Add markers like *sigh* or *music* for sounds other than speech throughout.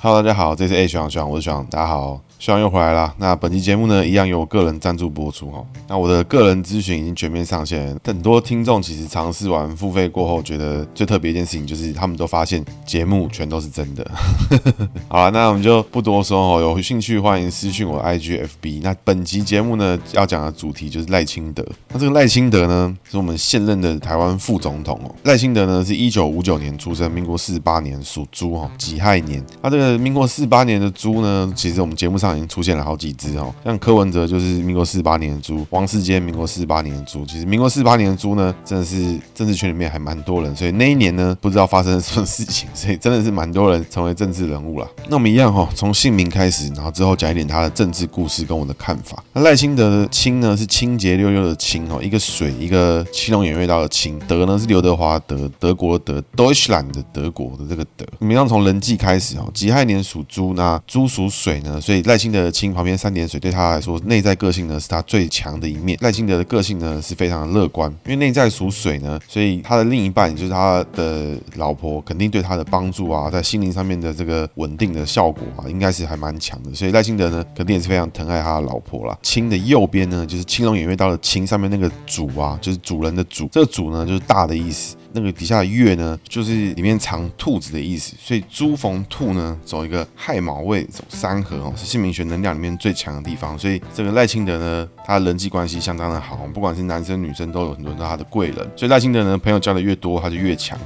Hello，大家好，这是 A 学长学长，我是学长，大家好。学长又回来了。那本期节目呢，一样由我个人赞助播出哈。那我的个人咨询已经全面上线，很多听众其实尝试完付费过后，觉得最特别一件事情就是他们都发现节目全都是真的。*laughs* 好了，那我们就不多说哦。有兴趣欢迎私讯我 IG FB。那本期节目呢，要讲的主题就是赖清德。那这个赖清德呢，是我们现任的台湾副总统哦。赖清德呢，是一九五九年出生，民国四十八年属猪哈，己亥年。那这个民国四八年的猪呢，其实我们节目上。已经出现了好几只哦，像柯文哲就是民国四八年的猪，王世坚民国四八年的猪。其实民国四八年的猪呢，真的是政治圈里面还蛮多人，所以那一年呢，不知道发生了什么事情，所以真的是蛮多人成为政治人物了。那我们一样哈，从姓名开始，然后之后讲一点他的政治故事跟我的看法。那赖清德的清呢是清洁溜溜的清哦，一个水一个青龙偃月刀的清，德呢是刘德华德，德国的德，Deutschland 的德国的这个德。我们要从人际开始哦，己亥年属猪，那猪属水呢，所以赖清德的清旁边三点水对他来说，内在个性呢是他最强的一面。赖清德的个性呢是非常的乐观，因为内在属水呢，所以他的另一半就是他的老婆，肯定对他的帮助啊，在心灵上面的这个稳定的效果啊，应该是还蛮强的。所以赖清德呢，肯定也是非常疼爱他的老婆啦。清的右边呢，就是青龙偃月刀的青，上面那个主啊，就是主人的主，这个主呢就是大的意思。那个底下的月呢，就是里面藏兔子的意思，所以猪逢兔呢，走一个亥卯未，走三合哦，是姓名学能量里面最强的地方。所以这个赖清德呢，他人际关系相当的好，不管是男生女生都有很多人都是他的贵人。所以赖清德呢，朋友交的越多，他就越强。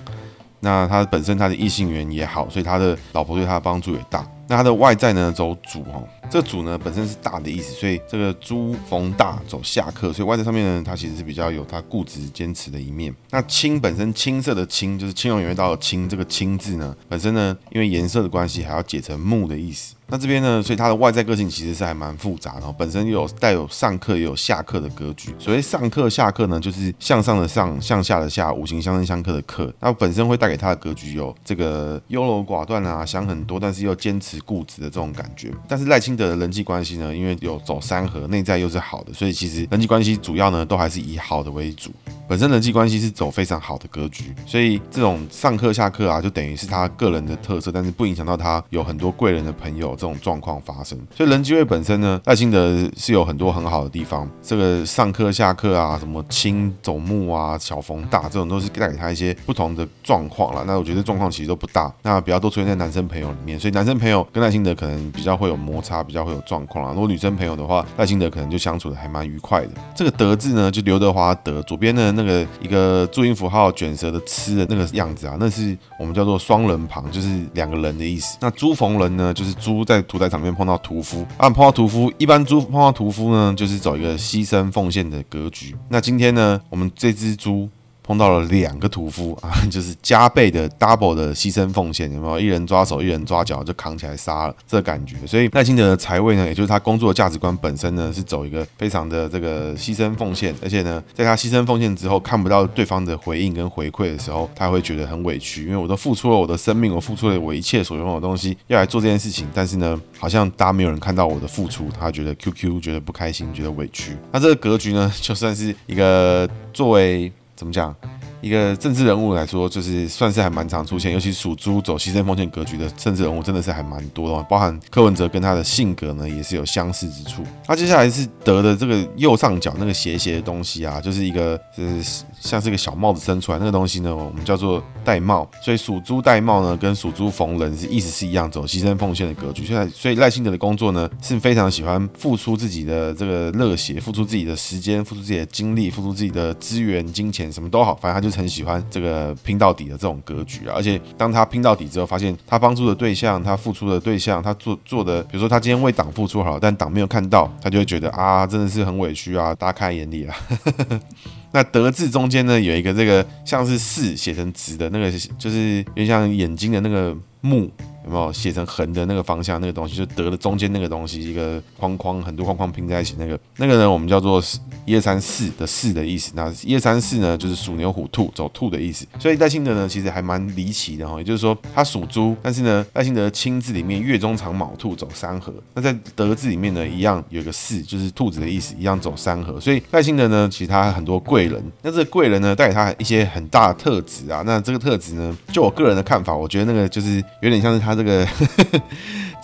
那他本身他的异性缘也好，所以他的老婆对他的帮助也大。那它的外在呢，走主哦，这主呢本身是大的意思，所以这个猪逢大走下克，所以外在上面呢，它其实是比较有它固执坚持的一面。那青本身青色的青，就是青龙偃月刀的青，这个青字呢，本身呢因为颜色的关系，还要解成木的意思。那这边呢，所以他的外在个性其实是还蛮复杂的，本身又有带有上课也有下课的格局。所谓上课下课呢，就是向上的上，向下的下，五行相生相克的克。那本身会带给他的格局有这个优柔寡断啊，想很多，但是又坚持固执的这种感觉。但是赖清德的人际关系呢，因为有走三合，内在又是好的，所以其实人际关系主要呢都还是以好的为主。本身人际关系是走非常好的格局，所以这种上课下课啊，就等于是他个人的特色，但是不影响到他有很多贵人的朋友。这种状况发生，所以人机会本身呢，赖清德是有很多很好的地方。这个上课下课啊，什么轻走木啊，小逢大，这种都是带给他一些不同的状况了。那我觉得状况其实都不大，那比较多出现在男生朋友里面，所以男生朋友跟赖清德可能比较会有摩擦，比较会有状况啊。如果女生朋友的话，赖清德可能就相处的还蛮愉快的。这个德字呢，就刘德华德，左边的那个一个注音符号卷舌的吃的那个样子啊，那是我们叫做双人旁，就是两个人的意思。那朱逢人呢，就是猪在。在屠宰场面碰到屠夫啊，碰到屠夫，一般猪碰到屠夫呢，就是走一个牺牲奉献的格局。那今天呢，我们这只猪。碰到了两个屠夫 *laughs* 啊，就是加倍的 double 的牺牲奉献，有没有？一人抓手，一人抓脚，就扛起来杀了，这感觉。所以赖清德的财位呢，也就是他工作的价值观本身呢，是走一个非常的这个牺牲奉献，而且呢，在他牺牲奉献之后，看不到对方的回应跟回馈的时候，他会觉得很委屈，因为我都付出了我的生命，我付出了我一切所拥有的东西，要来做这件事情，但是呢，好像大家没有人看到我的付出，他觉得 QQ，觉得不开心，觉得委屈。那这个格局呢，就算是一个作为。怎么讲？一个政治人物来说，就是算是还蛮常出现，尤其属猪走牺牲奉献格局的政治人物，真的是还蛮多的。包含柯文哲跟他的性格呢，也是有相似之处。那接下来是得的这个右上角那个斜斜的东西啊，就是一个就是像是一个小帽子伸出来那个东西呢，我们叫做戴帽。所以属猪戴帽呢，跟属猪逢人是意思是一样，走牺牲奉献的格局。现在所以赖清德的工作呢，是非常喜欢付出自己的这个热血，付出自己的时间，付出自己的精力，付出自己的资源、金钱。什么都好，反正他就是很喜欢这个拼到底的这种格局啊。而且当他拼到底之后，发现他帮助的对象、他付出的对象、他做做的，比如说他今天为党付出好，但党没有看到，他就会觉得啊，真的是很委屈啊，大家看在眼里啊。*laughs* 那德字中间呢，有一个这个像是“四”写成“直”的那个，就是有点像眼睛的那个“目”。有没有写成横的那个方向那个东西，就得了中间那个东西一个框框，很多框框拼在一起那个那个呢，我们叫做一二三四的四的意思。那一二三四呢，就是鼠牛虎兔走兔的意思。所以赖清德呢，其实还蛮离奇的哈，也就是说他属猪，但是呢，赖清德亲字里面月中藏卯兔走三合。那在德字里面呢，一样有个四，就是兔子的意思，一样走三合。所以赖清德呢，其实他很多贵人。那这个贵人呢，带给他一些很大的特质啊。那这个特质呢，就我个人的看法，我觉得那个就是有点像是他他这个。*laughs*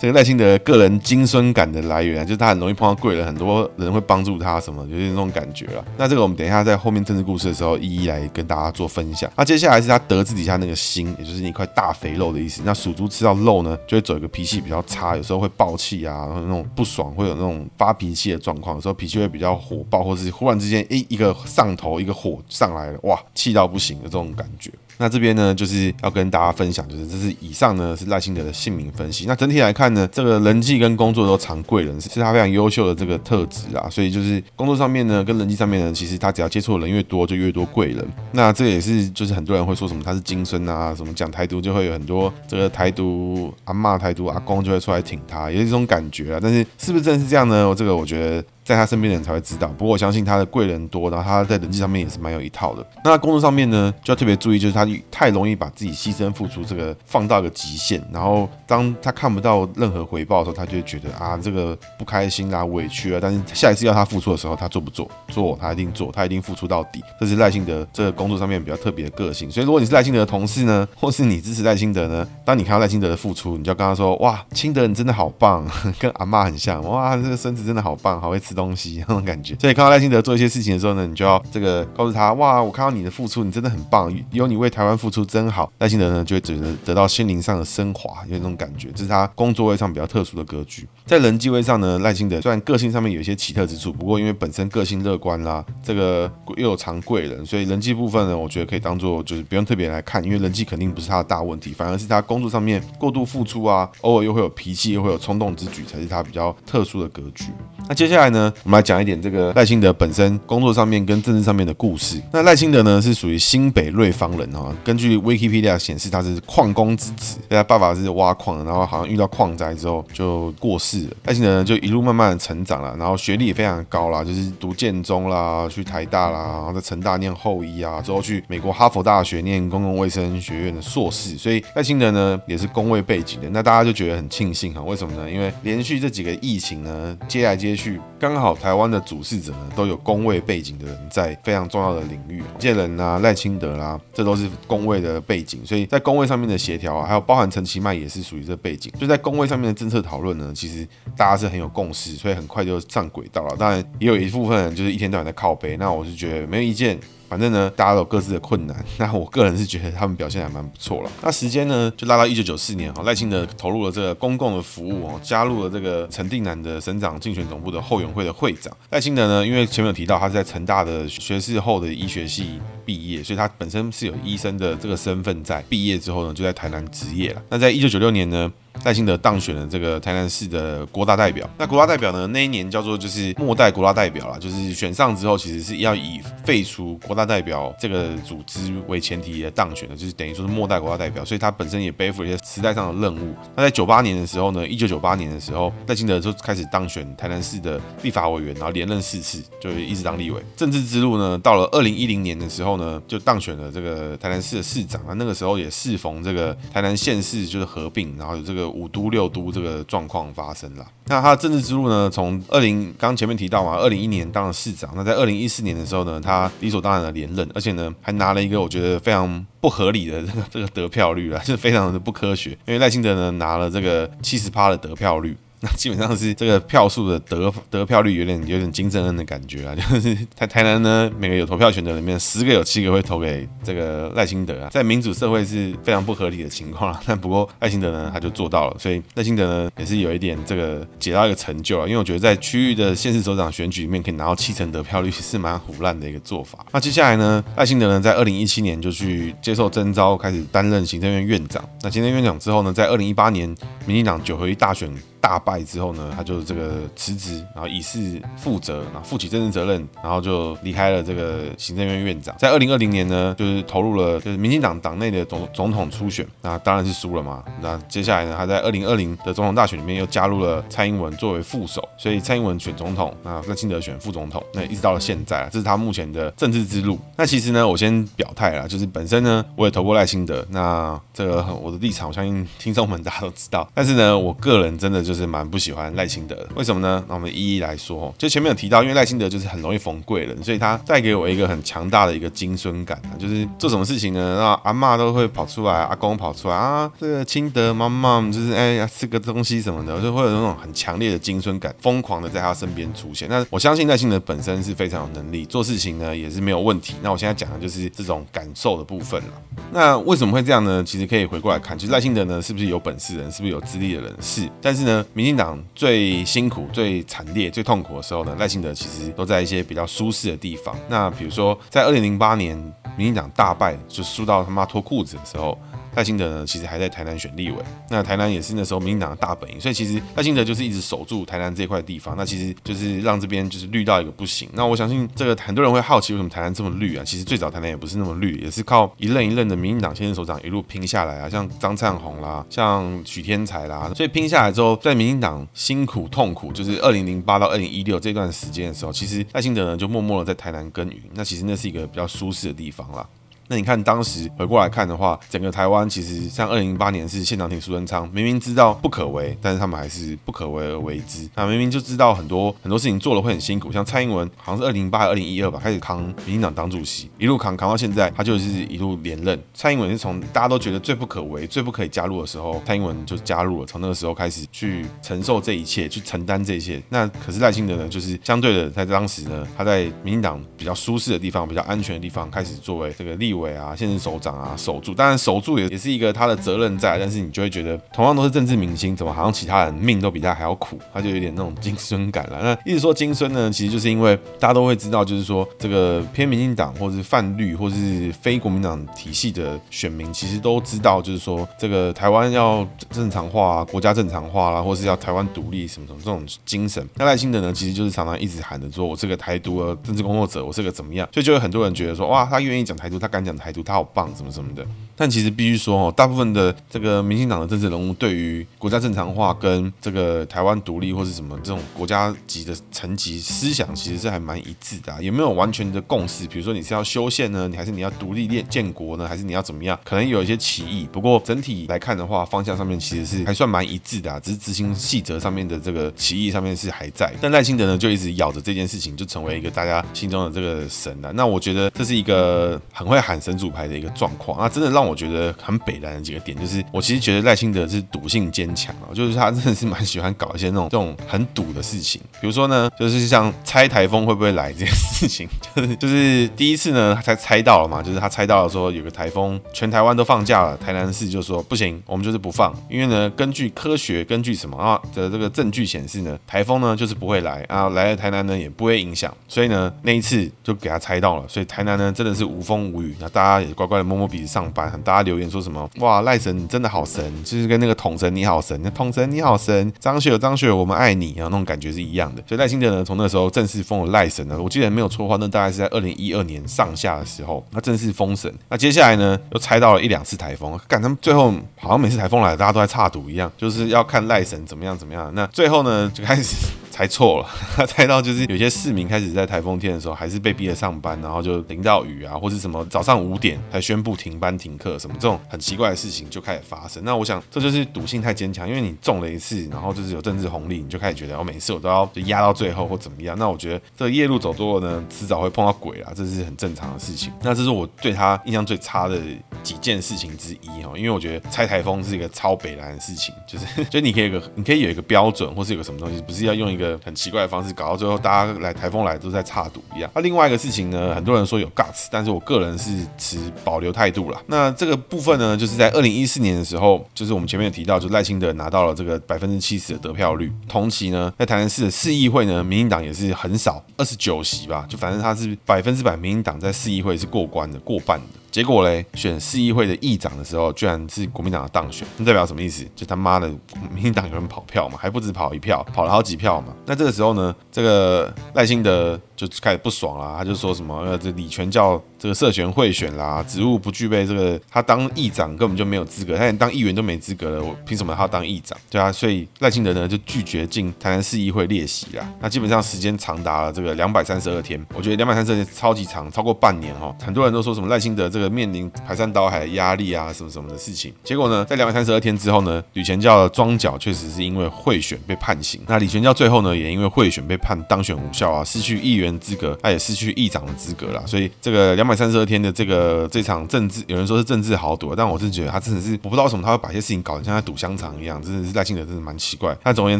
这个赖清德个人金孙感的来源，就是他很容易碰到贵人，很多人会帮助他，什么有点那种感觉了。那这个我们等一下在后面政治故事的时候，一一来跟大家做分享。那接下来是他德字底下那个心，也就是一块大肥肉的意思。那属猪吃到肉呢，就会走一个脾气比较差，有时候会爆气啊，然后那种不爽，会有那种发脾气的状况，有时候脾气会比较火爆，或是忽然之间一一个上头一个火上来了，哇，气到不行的这种感觉。那这边呢，就是要跟大家分享，就是这是以上呢是赖清德的姓名分析。那整体来看呢，这个人际跟工作都藏贵人，是他非常优秀的这个特质啊。所以就是工作上面呢，跟人际上面呢，其实他只要接触的人越多，就越多贵人。那这也是就是很多人会说什么他是金孙啊，什么讲台独就会有很多这个台独阿嬷、台独阿公就会出来挺他，也是这种感觉啊。但是是不是真是这样呢？我这个我觉得。在他身边的人才会知道。不过我相信他的贵人多，然后他在人际上面也是蛮有一套的。那他工作上面呢，就要特别注意，就是他太容易把自己牺牲付出这个放到一个极限，然后当他看不到任何回报的时候，他就会觉得啊，这个不开心啦、委屈啊。但是下一次要他付出的时候，他做不做？做，他一定做，他一定付出到底。这是赖清德这个工作上面比较特别的个性。所以如果你是赖清德的同事呢，*laughs* 或是你支持赖清德呢，当你看到赖清德的付出，你就要跟他说：哇，清德你真的好棒，跟阿嬷很像。哇，这个孙子真的好棒，好会吃东西那种感觉。所以看到赖清德做一些事情的时候呢，你就要这个告诉他，哇，我看到你的付出，你真的很棒，有你为台湾付出真好。赖清德呢就会觉得得到心灵上的升华，有那种感觉，这是他工作位上比较特殊的格局。在人际位上呢，赖清德虽然个性上面有一些奇特之处，不过因为本身个性乐观啦，这个又有藏贵人，所以人际部分呢，我觉得可以当做就是不用特别来看，因为人际肯定不是他的大问题，反而是他工作上面过度付出啊，偶尔又会有脾气，又会有冲动之举，才是他比较特殊的格局。那接下来呢，我们来讲一点这个赖清德本身工作上面跟政治上面的故事。那赖清德呢是属于新北瑞芳人哈，根据 Wikipedia 显示他是矿工之子，他爸爸是挖矿的，然后好像遇到矿灾之后就过世了。赖清德呢就一路慢慢的成长了，然后学历也非常高啦，就是读建中啦，去台大啦，然后在成大念后医啊，之后去美国哈佛大学念公共卫生学院的硕士。所以赖清德呢也是公卫背景的，那大家就觉得很庆幸哈，为什么呢？因为连续这几个疫情呢接来接去，刚刚好台湾的主事者呢都有工位背景的人在非常重要的领域，建仁啊、赖清德啦、啊，这都是工位的背景，所以在工位上面的协调啊，还有包含陈其迈也是属于这背景，就在工位上面的政策讨论呢，其实大家是很有共识，所以很快就上轨道了。当然也有一部分人就是一天到晚在靠背，那我是觉得没有意见。反正呢，大家都有各自的困难。*laughs* 那我个人是觉得他们表现还蛮不错了。那时间呢，就拉到一九九四年哈，赖清德投入了这个公共的服务哦，加入了这个陈定南的省长竞选总部的后援会的会长。赖清德呢，因为前面有提到他是在成大的学士后的医学系毕业，所以他本身是有医生的这个身份在。毕业之后呢，就在台南执业了。那在一九九六年呢，赖清德当选了这个台南市的国大代表。那国大代表呢，那一年叫做就是末代国大代表啦，就是选上之后，其实是要以废除国大代表这个组织为前提的当选的，就是等于说是末代国大代表。所以他本身也背负一些时代上的任务。那在九八年的时候呢，一九九八年的时候，赖清德就开始当选台南市的立法委员，然后连任四次，就一直当立委。政治之路呢，到了二零一零年的时候呢，就当选了这个台南市的市长啊。那个时候也适逢这个台南县市就是合并，然后有这个。五都六都这个状况发生了。那他的政治之路呢？从二零刚前面提到嘛，二零一一年当了市长。那在二零一四年的时候呢，他理所当然的连任，而且呢还拿了一个我觉得非常不合理的 *laughs* 这个这个得票率啊，是非常的不科学。因为赖清德呢拿了这个七十趴的得票率。那基本上是这个票数的得得票率有点有点金正恩的感觉啊，*laughs* 就是台台南呢，每个有投票权的里面，十个有七个会投给这个赖清德啊，在民主社会是非常不合理的情况啊。*laughs* 但不过赖清德呢，他就做到了，所以赖清德呢也是有一点这个解到一个成就啊。因为我觉得在区域的县市首长选举里面可以拿到七成得票率是蛮唬烂的一个做法。那接下来呢，赖清德呢在二零一七年就去接受征召，开始担任行政院院长。那行政院长之后呢，在二零一八年民进党九合一大选。大败之后呢，他就这个辞职，然后以示负责，然后负起政治责任，然后就离开了这个行政院院长。在二零二零年呢，就是投入了就是民进党党内的总总统初选，那当然是输了嘛。那接下来呢，他在二零二零的总统大选里面又加入了蔡英文作为副手，所以蔡英文选总统，那赖清德选副总统，那一直到了现在，这是他目前的政治之路。那其实呢，我先表态啦，就是本身呢，我也投过赖清德，那这个我的立场，我相信听众们大家都知道。但是呢，我个人真的就是蛮不喜欢赖清德的，为什么呢？那我们一一来说。就前面有提到，因为赖清德就是很容易逢贵人，所以他带给我一个很强大的一个精孙感啊，就是做什么事情呢，那阿嬷都会跑出来，阿公跑出来啊，这个清德妈妈就是哎呀吃个东西什么的，就会有那种很强烈的精孙感，疯狂的在他身边出现。那我相信赖清德本身是非常有能力，做事情呢也是没有问题。那我现在讲的就是这种感受的部分了。那为什么会这样呢？其实可以回过来看，其实赖清德呢是不是有本事人，是不是有资历的人？是。但是呢，民进党最辛苦、最惨烈、最痛苦的时候呢，赖清德其实都在一些比较舒适的地方。那比如说，在二零零八年民进党大败，就输到他妈脱裤子的时候。赖清德呢，其实还在台南选立委，那台南也是那时候民进党的大本营，所以其实赖清德就是一直守住台南这块地方，那其实就是让这边就是绿到一个不行。那我相信这个很多人会好奇，为什么台南这么绿啊？其实最早台南也不是那么绿，也是靠一任一任的民进党先任首长一路拼下来啊，像张灿红啦，像许天财啦，所以拼下来之后，在民进党辛苦痛苦，就是二零零八到二零一六这段时间的时候，其实赖清德呢就默默的在台南耕耘，那其实那是一个比较舒适的地方啦。那你看，当时回过来看的话，整个台湾其实像二零零八年是谢长廷、苏贞昌，明明知道不可为，但是他们还是不可为而为之。那明明就知道很多很多事情做了会很辛苦，像蔡英文好像是二零零八、二零一二吧，开始扛民进党党主席，一路扛扛到现在，他就是一路连任。蔡英文是从大家都觉得最不可为、最不可以加入的时候，蔡英文就加入了，从那个时候开始去承受这一切，去承担这一切。那可是赖清德呢，就是相对的，在当时呢，他在民进党比较舒适的地方、比较安全的地方，开始作为这个立委。委啊，现任首长啊，守住，当然守住也也是一个他的责任在，但是你就会觉得，同样都是政治明星，怎么好像其他人命都比他还要苦，他就有点那种金孙感了。那一直说金孙呢，其实就是因为大家都会知道，就是说这个偏民进党或是泛绿或是非国民党体系的选民，其实都知道，就是说这个台湾要正常化，国家正常化啦，或是要台湾独立什么什么这种精神。那赖清德呢，其实就是常常一直喊着说，我是个台独的政治工作者，我是个怎么样，所以就有很多人觉得说，哇，他愿意讲台独，他敢讲。讲台独，他好棒，什么什么的。但其实必须说哦，大部分的这个民进党的政治人物，对于国家正常化跟这个台湾独立或是什么这种国家级的层级思想，其实是还蛮一致的啊。有没有完全的共识？比如说你是要修宪呢，你还是你要独立建建国呢，还是你要怎么样？可能有一些歧义。不过整体来看的话，方向上面其实是还算蛮一致的啊。只是执行细则上面的这个歧义上面是还在。但赖清德呢，就一直咬着这件事情，就成为一个大家心中的这个神了。那我觉得这是一个很会喊神主牌的一个状况。啊，真的让我觉得很北烂的几个点，就是我其实觉得赖清德是赌性坚强啊，就是他真的是蛮喜欢搞一些那种这种很赌的事情，比如说呢，就是像猜台风会不会来这件事情，*laughs* 就是就是第一次呢，他才猜到了嘛，就是他猜到了说有个台风，全台湾都放假了，台南市就说不行，我们就是不放，因为呢，根据科学，根据什么啊的这个证据显示呢，台风呢就是不会来啊，来了台南呢也不会影响，所以呢那一次就给他猜到了，所以台南呢真的是无风无雨，那大家也乖乖的摸摸鼻子上班，大家留言说什么哇赖神真的好神，就是跟那个统神你好神，那统神你好神，张学友张学友我们爱你啊那种感觉是一样的。所以赖清德呢从那时候正式封了赖神呢，我记得没有错的话，那大概是在二零一二年上下的时候，那正式封神。那接下来呢又猜到了一两次台风，赶他们最后好像每次台风来大家都在插赌一样，就是要看赖神怎么样怎么样。那最后呢就开始。猜错了，*laughs* 他猜到就是有些市民开始在台风天的时候还是被逼着上班，然后就淋到雨啊，或是什么早上五点才宣布停班停课，什么这种很奇怪的事情就开始发生。那我想这就是赌性太坚强，因为你中了一次，然后就是有政治红利，你就开始觉得我每次我都要就压到最后或怎么样。那我觉得这夜路走多了呢，迟早会碰到鬼啊，这是很正常的事情。那这是我对他印象最差的几件事情之一哈，因为我觉得猜台风是一个超北蓝的事情，就是 *laughs* 就你可以有个你可以有一个标准，或是有个什么东西，不是要用一个。很奇怪的方式搞到最后，大家来台风来都在插赌一样。那另外一个事情呢，很多人说有 guts，但是我个人是持保留态度啦。那这个部分呢，就是在二零一四年的时候，就是我们前面有提到，就赖清德拿到了这个百分之七十的得票率。同期呢，在台南市的市议会呢，民进党也是很少，二十九席吧，就反正他是百分之百民进党在市议会是过关的，过半的。结果嘞，选市议会的议长的时候，居然是国民党的当选，那代表什么意思？就他妈的，民进党有人跑票嘛，还不止跑一票，跑了好几票嘛。那这个时候呢，这个赖清德就开始不爽了，他就说什么呃，这李全教这个涉嫌贿选啦，职务不具备这个，他当议长根本就没有资格，他连当议员都没资格了，我凭什么他要当议长？对啊，所以赖清德呢就拒绝进台南市议会列席啦。那基本上时间长达了这个两百三十二天，我觉得两百三十二天超级长，超过半年哦。很多人都说什么赖清德这个面临排山倒海的压力啊，什么什么的事情。结果呢，在两百三十二天之后呢，李全教的庄脚确实是因为贿选被判刑。那李全教最后呢，也因为贿选被判当选无效啊，失去议员资格，他也失去议长的资格了。所以这个两百三十二天的这个这场政治，有人说是政治豪赌，但我是觉得他真的是，我不知道为什么他会把一些事情搞得像在赌香肠一样，真的是赖清德真的蛮奇怪。那总而言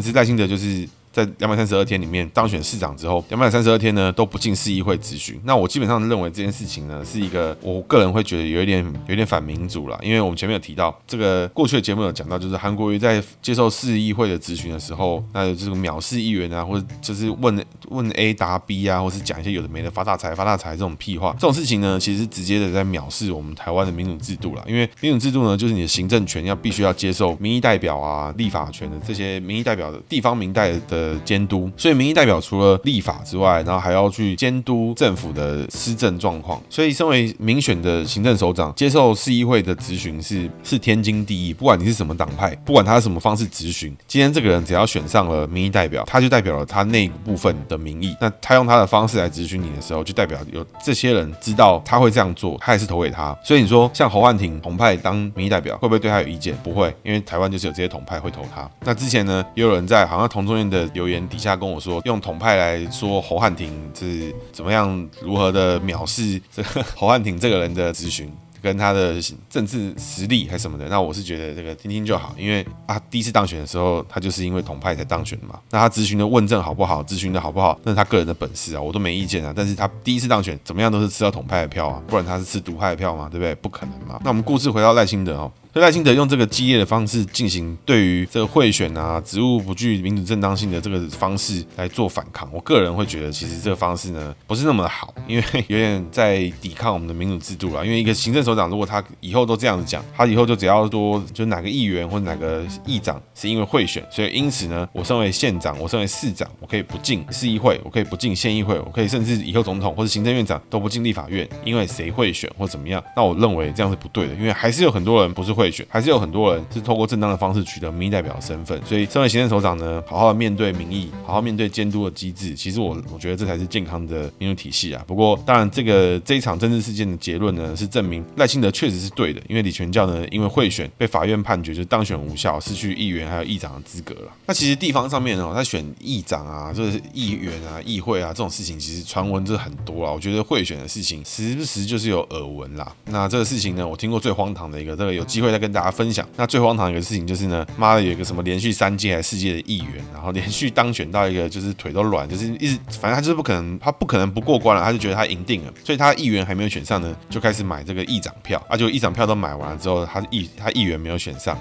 之，赖清德就是。在两百三十二天里面当选市长之后，两百三十二天呢都不进市议会质询。那我基本上认为这件事情呢是一个，我个人会觉得有一点有一点反民主了，因为我们前面有提到这个过去的节目有讲到，就是韩国瑜在接受市议会的质询的时候，那有这种藐视议员啊，或者就是问问 A 答 B 啊，或是讲一些有的没的发大财发大财这种屁话，这种事情呢其实直接的在藐视我们台湾的民主制度了。因为民主制度呢就是你的行政权要必须要接受民意代表啊、立法权的这些民意代表的地方民代的。监督，所以民意代表除了立法之外，然后还要去监督政府的施政状况。所以，身为民选的行政首长，接受市议会的质询是是天经地义。不管你是什么党派，不管他是什么方式质询，今天这个人只要选上了民意代表，他就代表了他那部分的民意。那他用他的方式来质询你的时候，就代表有这些人知道他会这样做，他也是投给他。所以你说，像侯汉廷同派当民意代表，会不会对他有意见？不会，因为台湾就是有这些统派会投他。那之前呢，也有人在好像同中院的。留言底下跟我说，用统派来说侯汉廷是怎么样，如何的藐视这个侯汉廷这个人的咨询，跟他的政治实力还什么的。那我是觉得这个听听就好，因为他第一次当选的时候，他就是因为统派才当选的嘛。那他咨询的问政好不好，咨询的好不好，那是他个人的本事啊，我都没意见啊。但是他第一次当选，怎么样都是吃到统派的票啊，不然他是吃独派的票吗？对不对？不可能嘛。那我们故事回到赖清德哦。所以赖清德用这个激烈的方式进行对于这个贿选啊、职务不具民主正当性的这个方式来做反抗，我个人会觉得其实这个方式呢不是那么的好，因为有点在抵抗我们的民主制度了。因为一个行政首长如果他以后都这样子讲，他以后就只要说就哪个议员或哪个议长是因为贿选，所以因此呢，我身为县长，我身为市长，我可以不进市议会，我可以不进县议会，我可以甚至以后总统或者行政院长都不进立法院，因为谁贿选或怎么样？那我认为这样是不对的，因为还是有很多人不是。贿选还是有很多人是透过正当的方式取得民意代表的身份，所以身为行政首长呢，好好的面对民意，好好面对监督的机制，其实我我觉得这才是健康的民主体系啊。不过当然，这个这一场政治事件的结论呢，是证明赖清德确实是对的，因为李全教呢，因为贿选被法院判决就当选无效，失去议员还有议长的资格了。那其实地方上面呢，他选议长啊，就是议员啊、议会啊这种事情，其实传闻就很多啊。我觉得贿选的事情时不时就是有耳闻啦。那这个事情呢，我听过最荒唐的一个，这个有机会。再跟大家分享，那最荒唐一个事情就是呢，妈的有一个什么连续三届还是四届的议员，然后连续当选到一个就是腿都软，就是一直反正他就是不可能，他不可能不过关了，他就觉得他赢定了，所以他议员还没有选上呢，就开始买这个议长票，啊，就议长票都买完了之后，他议他议员没有选上，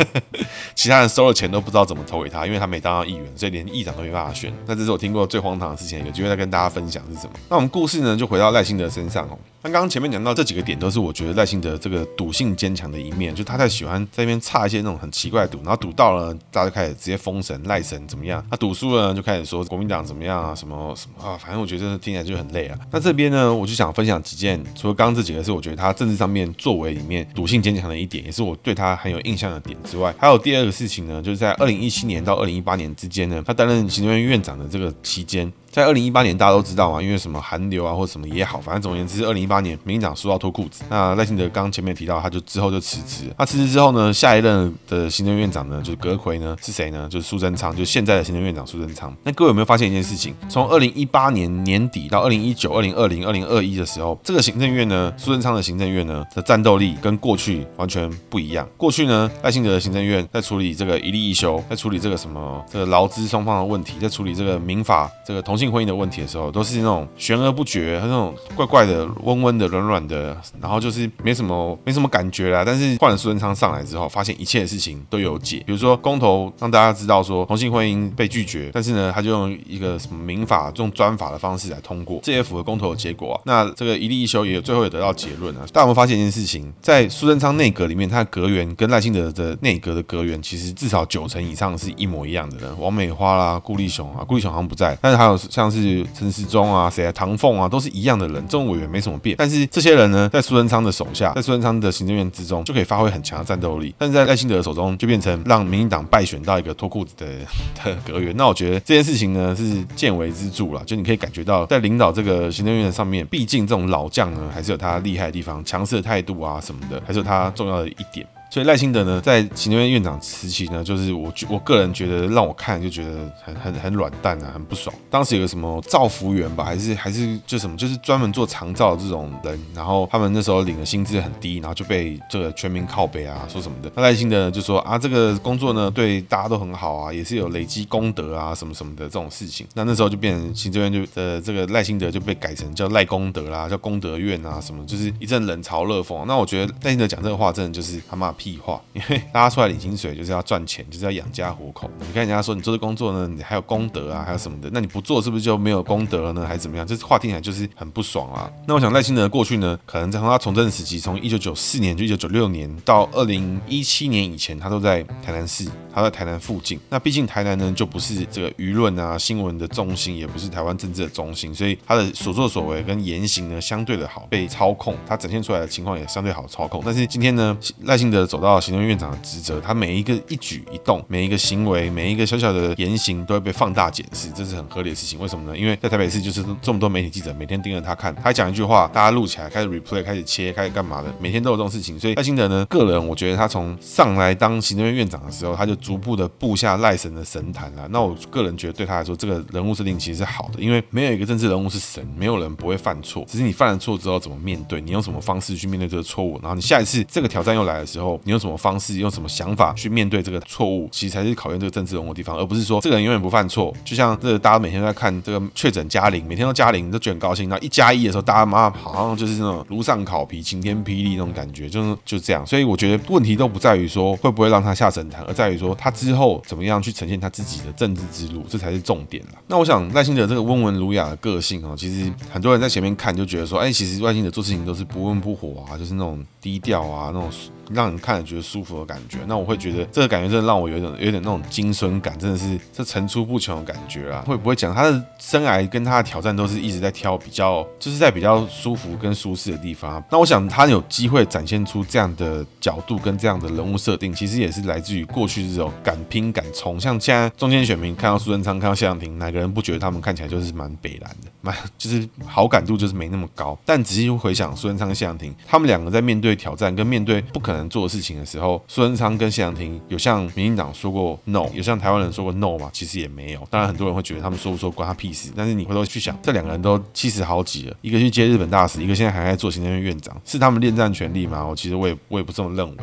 *laughs* 其他人收了钱都不知道怎么投给他，因为他没当到议员，所以连议长都没办法选。那这是我听过最荒唐的事情，有机会再跟大家分享是什么。那我们故事呢，就回到赖清德身上哦。那刚刚前面讲到这几个点，都是我觉得赖清德这个赌性坚强的一面，就他太喜欢在那边插一些那种很奇怪的赌，然后赌到了，大家就开始直接封神赖神怎么样？他赌输了，就开始说国民党怎么样啊，什么什么啊，反正我觉得听起来就很累啊。那这边呢，我就想分享几件，除了刚刚这几个是我觉得他政治上面作为里面赌性坚强的一点，也是我对他很有印象的点之外，还有第二个事情呢，就是在二零一七年到二零一八年之间呢，他担任行政院院长的这个期间。在二零一八年，大家都知道嘛，因为什么韩流啊，或者什么也好，反正总而言之，二零一八年民进党输到脱裤子。那赖清德刚前面提到，他就之后就辞职。那辞职之后呢，下一任的行政院长呢，就是阁揆呢，是谁呢？就是苏贞昌，就是现在的行政院长苏贞昌。那各位有没有发现一件事情？从二零一八年年底到二零一九、二零二零、二零二一的时候，这个行政院呢，苏贞昌的行政院呢的战斗力跟过去完全不一样。过去呢，赖清德的行政院在处理这个一例一休，在处理这个什么这个劳资双方的问题，在处理这个民法这个同性性婚姻的问题的时候，都是那种悬而不决，那种怪怪的、温温的、软软的，然后就是没什么没什么感觉啦。但是换了苏贞昌上来之后，发现一切的事情都有解。比如说公投让大家知道说同性婚姻被拒绝，但是呢，他就用一个什么民法这种专法的方式来通过，这也符合公投的结果啊。那这个一例一休也有最后也得到结论啊。但我们发现一件事情，在苏贞昌内阁里面，他的阁员跟赖清德的内阁的阁员，其实至少九成以上是一模一样的人。王美花啦、顾立雄啊，顾立雄好像不在，但是还有像是陈时中啊、谁啊、唐凤啊，都是一样的人。这种委员没什么变，但是这些人呢，在苏贞昌的手下，在苏贞昌的行政院之中，就可以发挥很强的战斗力。但是在赖清德的手中，就变成让民进党败选到一个脱裤子的 *laughs* 的阁员。那我觉得这件事情呢，是见微知著了，就你可以感觉到，在领导这个行政院上面，毕竟这种老将呢，还是有他厉害的地方，强势的态度啊什么的，还是有他重要的一点。所以赖清德呢，在行政院院长时期呢，就是我我个人觉得让我看就觉得很很很软蛋啊，很不爽。当时有个什么造福员吧，还是还是就什么，就是专门做长照的这种人，然后他们那时候领的薪资很低，然后就被这个全民靠北啊，说什么的。那赖清德就说啊，这个工作呢对大家都很好啊，也是有累积功德啊，什么什么的这种事情。那那时候就变成行政院就呃这个赖清德就被改成叫赖功德啦，叫功德院啊什么，就是一阵冷嘲热讽。那我觉得赖清德讲这个话真的就是他妈屁话，*laughs* 因为大家出来领薪水就是要赚钱，就是要养家糊口。你看人家说你做的工作呢，你还有功德啊，还有什么的？那你不做是不是就没有功德了呢？还是怎么样？这话听起来就是很不爽啊。那我想赖清德过去呢，可能在从他从政时期，从一九九四年就一九九六年到二零一七年以前，他都在台南市，他在台南附近。那毕竟台南呢，就不是这个舆论啊、新闻的中心，也不是台湾政治的中心，所以他的所作所为跟言行呢，相对的好被操控，他展现出来的情况也相对好操控。但是今天呢，赖清德走到行政院长的职责，他每一个一举一动，每一个行为，每一个小小的言行，都会被放大检视，这是很合理的事情。为什么呢？因为在台北市就是这么多媒体记者每天盯着他看，他讲一句话，大家录起来，开始 replay，开始切，开始干嘛的，每天都有这种事情。所以赖清德呢，个人我觉得他从上来当行政院院长的时候，他就逐步的布下赖神的神坛了。那我个人觉得对他来说，这个人物设定其实是好的，因为没有一个政治人物是神，没有人不会犯错，只是你犯了错之后怎么面对，你用什么方式去面对这个错误，然后你下一次这个挑战又来的时候，你用什么方式，用什么想。法去面对这个错误，其实才是考验这个政治人物的地方，而不是说这个人永远不犯错。就像这大家每天都在看这个确诊加零，每天都加零，都觉得很高兴。那一加一的时候，大家妈好像就是那种炉上烤皮、晴天霹雳那种感觉，就是就这样。所以我觉得问题都不在于说会不会让他下神坛，而在于说他之后怎么样去呈现他自己的政治之路，这才是重点了。那我想赖清德这个温文儒雅的个性哦，其实很多人在前面看就觉得说，哎，其实赖清德做事情都是不温不火啊，就是那种低调啊，那种。让人看了觉得舒服的感觉，那我会觉得这个感觉真的让我有一种有点那种精神感，真的是这层出不穷的感觉啊！会不会讲他的生涯跟他的挑战都是一直在挑比较，就是在比较舒服跟舒适的地方。那我想他有机会展现出这样的角度跟这样的人物设定，其实也是来自于过去这种敢拼敢冲。像现在中间选民看到苏贞昌，看到谢长廷，哪个人不觉得他们看起来就是蛮北蓝的，蛮就是好感度就是没那么高。但仔细回想苏贞昌跟谢长廷，他们两个在面对挑战跟面对不可能做的事情的时候，苏贞昌跟谢长廷有向民进党说过 no，有向台湾人说过 no 吗？其实也没有。当然，很多人会觉得他们说不说关他屁事。但是你回头去想，这两个人都七十好几了，一个去接日本大使，一个现在还在做行政院院长，是他们恋战权力吗？我其实我也我也不这么认为。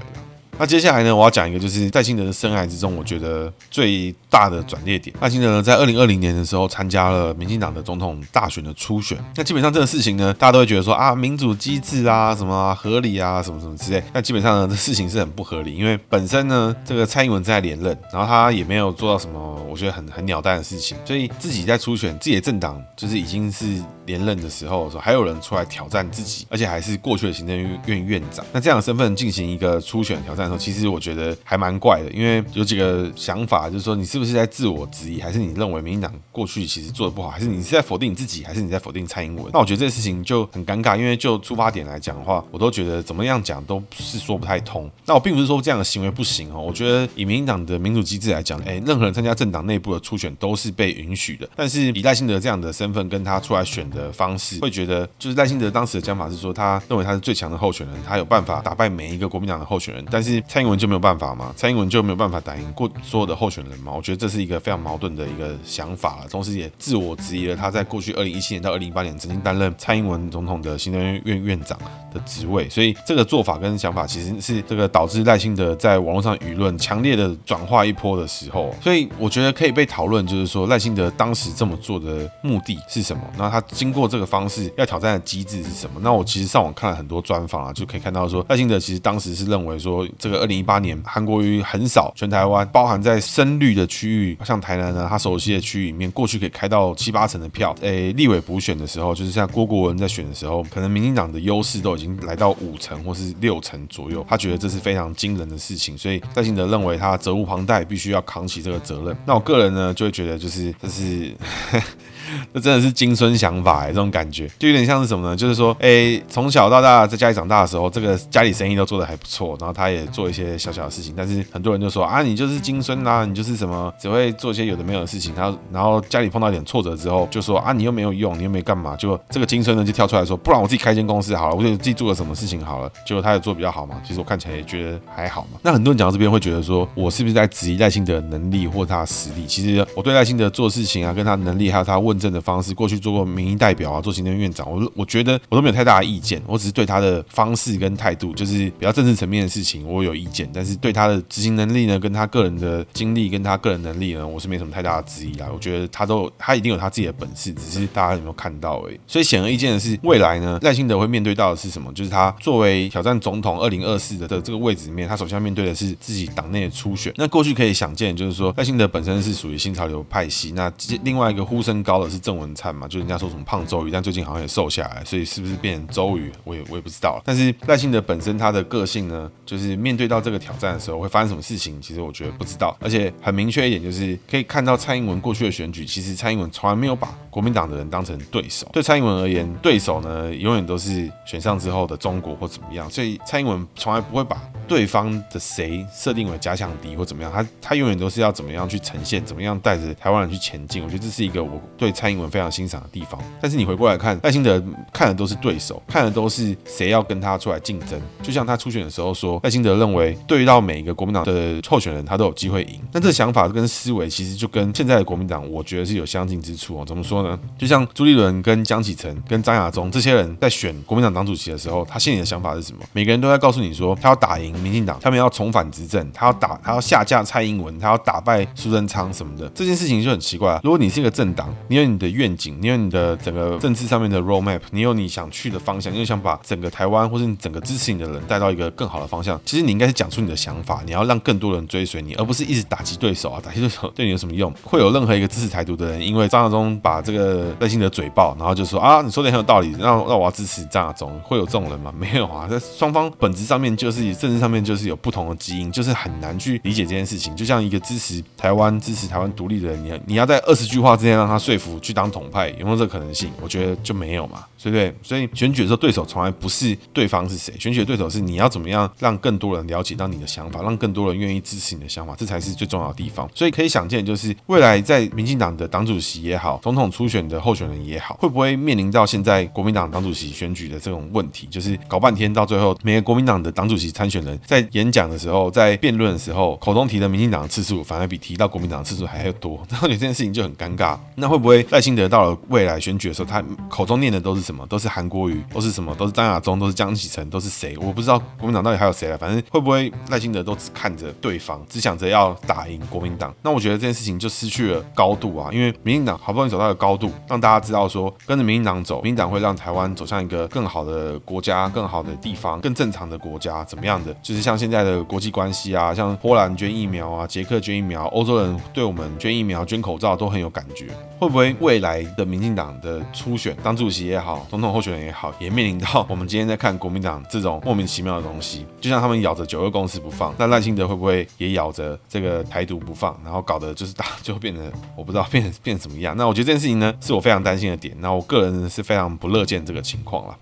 那接下来呢，我要讲一个，就是赖清德的生涯之中，我觉得最大的转捩点。赖清德呢，在二零二零年的时候参加了民进党的总统大选的初选。那基本上这个事情呢，大家都会觉得说啊，民主机制啊，什么合理啊，什么什么之类。那基本上呢，这事情是很不合理，因为本身呢，这个蔡英文正在连任，然后他也没有做到什么，我觉得很很鸟蛋的事情，所以自己在初选，自己的政党就是已经是连任的时候，说还有人出来挑战自己，而且还是过去的行政院院长。那这样的身份进行一个初选挑战的时候。其实我觉得还蛮怪的，因为有几个想法，就是说你是不是在自我质疑，还是你认为民进党过去其实做的不好，还是你是在否定你自己，还是你在否定蔡英文？那我觉得这事情就很尴尬，因为就出发点来讲的话，我都觉得怎么样讲都是说不太通。那我并不是说这样的行为不行哦，我觉得以民进党的民主机制来讲，哎，任何人参加政党内部的初选都是被允许的。但是以赖清德这样的身份跟他出来选的的方式，会觉得就是赖清德当时的讲法是说，他认为他是最强的候选人，他有办法打败每一个国民党的候选人，但是蔡英文就没有办法吗？蔡英文就没有办法打赢过所有的候选人吗？我觉得这是一个非常矛盾的一个想法，同时也自我质疑了他在过去二零一七年到二零一八年曾经担任蔡英文总统的行政院院院长的职位，所以这个做法跟想法其实是这个导致赖清德在网络上舆论强烈的转化一波的时候，所以我觉得可以被讨论，就是说赖清德当时这么做的目的是什么？那他经过这个方式要挑战的机制是什么？那我其实上网看了很多专访啊，就可以看到说赖清德其实当时是认为说，这个二零一八年韩国瑜很少全台湾，包含在深绿的区域，像台南呢，他熟悉的区域里面，过去可以开到七八成的票。诶，立委补选的时候，就是像郭国文在选的时候，可能民进党的优势都已经来到五成或是六成左右，他觉得这是非常惊人的事情，所以赖清德认为他责无旁贷，必须要扛起这个责任。那我个人呢，就会觉得就是这是。*laughs* *laughs* 这真的是金孙想法哎，这种感觉就有点像是什么呢？就是说，哎，从小到大在家里长大的时候，这个家里生意都做得还不错，然后他也做一些小小的事情，但是很多人就说啊，你就是金孙啦，你就是什么只会做一些有的没有的事情。然后，然后家里碰到一点挫折之后，就说啊，你又没有用，你又没干嘛，就这个金孙呢就跳出来说，不然我自己开间公司好了，我就自己做了什么事情好了。结果他也做比较好嘛，其实我看起来也觉得还好嘛。那很多人讲到这边会觉得说，我是不是在质疑赖清德能力或他的实力？其实我对赖清德做事情啊，跟他能力还有他问政的方式，过去。做过民意代表啊，做行政院长，我我觉得我都没有太大的意见，我只是对他的方式跟态度，就是比较政治层面的事情，我有意见。但是对他的执行能力呢，跟他个人的经历，跟他个人能力呢，我是没什么太大的质疑啦。我觉得他都他一定有他自己的本事，只是大家有没有看到而已。所以显而易见的是，未来呢，赖清德会面对到的是什么？就是他作为挑战总统二零二四的的这个位置里面，他首先要面对的是自己党内的初选。那过去可以想见，就是说赖清德本身是属于新潮流派系，那另外一个呼声高的是郑文灿嘛，就人家说什么胖。周瑜，但最近好像也瘦下来，所以是不是变成周瑜，我也我也不知道。但是赖清德本身他的个性呢，就是面对到这个挑战的时候会发生什么事情，其实我觉得不知道。而且很明确一点，就是可以看到蔡英文过去的选举，其实蔡英文从来没有把国民党的人当成对手。对蔡英文而言，对手呢永远都是选上之后的中国或怎么样。所以蔡英文从来不会把对方的谁设定为假想敌或怎么样，他他永远都是要怎么样去呈现，怎么样带着台湾人去前进。我觉得这是一个我对蔡英文非常欣赏的地方。但是你回过来看，赖清德看的都是对手，看的都是谁要跟他出来竞争。就像他初选的时候说，赖清德认为对到每一个国民党的候选人，他都有机会赢。那这想法跟思维其实就跟现在的国民党，我觉得是有相近之处哦。怎么说呢？就像朱立伦跟江启臣跟张亚中这些人在选国民党党主席的时候，他心里的想法是什么？每个人都在告诉你说，他要打赢民进党，他们要重返执政，他要打，他要下架蔡英文，他要打败苏贞昌什么的。这件事情就很奇怪。如果你是一个政党，你有你的愿景，你有你的整个政治。上面的 roadmap，你有你想去的方向，你想把整个台湾或是你整个支持你的人带到一个更好的方向。其实你应该是讲出你的想法，你要让更多人追随你，而不是一直打击对手啊！打击对手对你有什么用？会有任何一个支持台独的人，因为张亚中把这个赖清德嘴爆，然后就说啊，你说的很有道理，那那我要支持张亚中，会有这种人吗？没有啊！在双方本质上面就是政治上面就是有不同的基因，就是很难去理解这件事情。就像一个支持台湾、支持台湾独立的人，你要你要在二十句话之间让他说服去当统派，有没有这个可能性？我觉得。就没有嘛，对不对？所以选举的时候，对手从来不是对方是谁，选举的对手是你要怎么样让更多人了解到你的想法，让更多人愿意支持你的想法，这才是最重要的地方。所以可以想见，就是未来在民进党的党主席也好，总统初选的候选人也好，会不会面临到现在国民党党主席选举的这种问题？就是搞半天到最后，每个国民党的党主席参选人在演讲的时候，在辩论的时候，口中提的民进党的次数反而比提到国民党的次数还要多，*laughs* 然后你这件事情就很尴尬。那会不会赖清德到了未来选举的时候，他口中念的都是什么？都是韩国瑜，都是什么？都是张亚中，都是江启臣，都是谁？我不知道国民党到底还有谁了。反正会不会赖清德都只看着对方，只想着要打赢国民党？那我觉得这件事情就失去了高度啊！因为民进党好不容易走到了高度，让大家知道说跟着民进党走，民进党会让台湾走向一个更好的国家、更好的地方、更正常的国家，怎么样的？就是像现在的国际关系啊，像波兰捐疫苗啊，捷克捐疫苗，欧洲人对我们捐疫苗、捐口罩都很有感觉。会不会未来的民进党的初选，当主席也好，总统候选人也好，也面临到我们今天在看国民党这种莫名其妙的东西，就像他们咬着九二共识不放，那赖清德会不会也咬着这个台独不放，然后搞得就是大最后变得我不知道变成变成怎么样？那我觉得这件事情呢，是我非常担心的点。那我个人是非常不乐见这个情况了。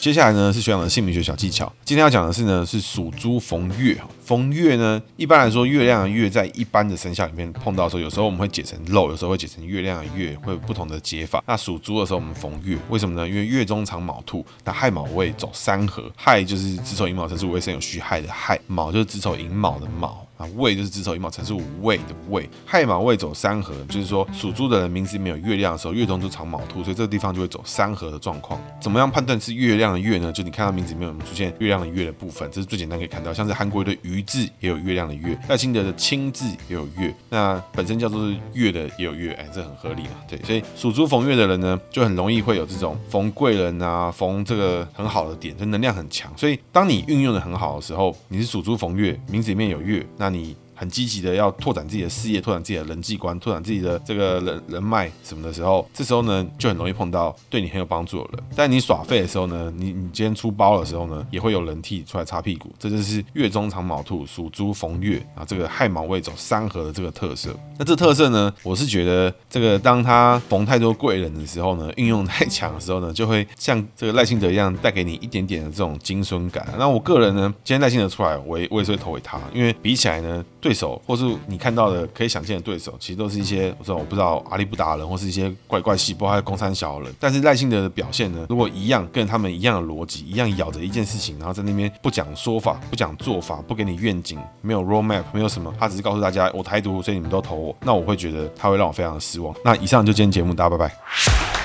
接下来呢是学长的姓名学小技巧，今天要讲的是呢是属猪逢月逢月呢，一般来说，月亮的月在一般的生肖里面碰到的时候，有时候我们会解成漏，有时候会解成月亮的月，会有不同的解法。那属猪的时候，我们逢月，为什么呢？因为月中藏卯兔，那亥卯未走三合，亥就是子丑寅卯辰巳午未申酉戌亥的亥，卯就是子丑寅卯的卯。啊，未就是子丑寅卯辰巳午未的未，亥卯未走三合，就是说属猪的人名字里面有月亮的时候，月中就藏卯兔，所以这个地方就会走三合的状况。怎么样判断是月亮的月呢？就你看到名字里面有出现月亮的月的部分，这是最简单可以看到。像是韩国的余字也有月亮的月，赖清德的清字也有月，那本身叫做是月的也有月，哎，这很合理嘛。对，所以属猪逢月的人呢，就很容易会有这种逢贵人啊，逢这个很好的点，就能量很强。所以当你运用的很好的时候，你是属猪逢月，名字里面有月，那你。很积极的要拓展自己的事业，拓展自己的人际观，拓展自己的这个人人脉什么的时候，这时候呢就很容易碰到对你很有帮助的人。但你耍废的时候呢，你你今天出包的时候呢，也会有人替出来擦屁股。这就是月中藏卯兔，属猪逢月啊，这个亥卯未走三合的这个特色。那这特色呢，我是觉得这个当他逢太多贵人的时候呢，运用太强的时候呢，就会像这个赖清德一样，带给你一点点的这种金孙感。那我个人呢，今天赖清德出来，我也我也是会投给他，因为比起来呢。对手，或是你看到的可以想见的对手，其实都是一些我知道我不知道阿里不达人，或是一些怪怪细胞还有公三小人。但是赖清德的表现呢，如果一样跟他们一样的逻辑，一样咬着一件事情，然后在那边不讲说法，不讲做法，不给你愿景，没有 roadmap，没有什么，他只是告诉大家我台独，所以你们都投我，那我会觉得他会让我非常的失望。那以上就今天节目，大家拜拜。